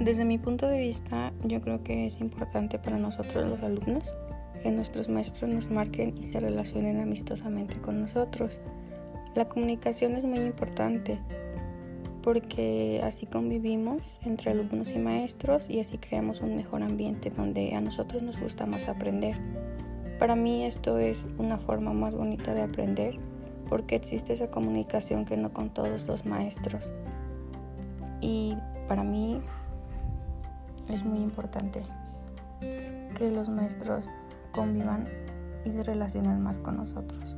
Desde mi punto de vista, yo creo que es importante para nosotros los alumnos que nuestros maestros nos marquen y se relacionen amistosamente con nosotros. La comunicación es muy importante porque así convivimos entre alumnos y maestros y así creamos un mejor ambiente donde a nosotros nos gusta más aprender. Para mí esto es una forma más bonita de aprender porque existe esa comunicación que no con todos los maestros. Y para mí es muy importante que los maestros convivan y se relacionen más con nosotros.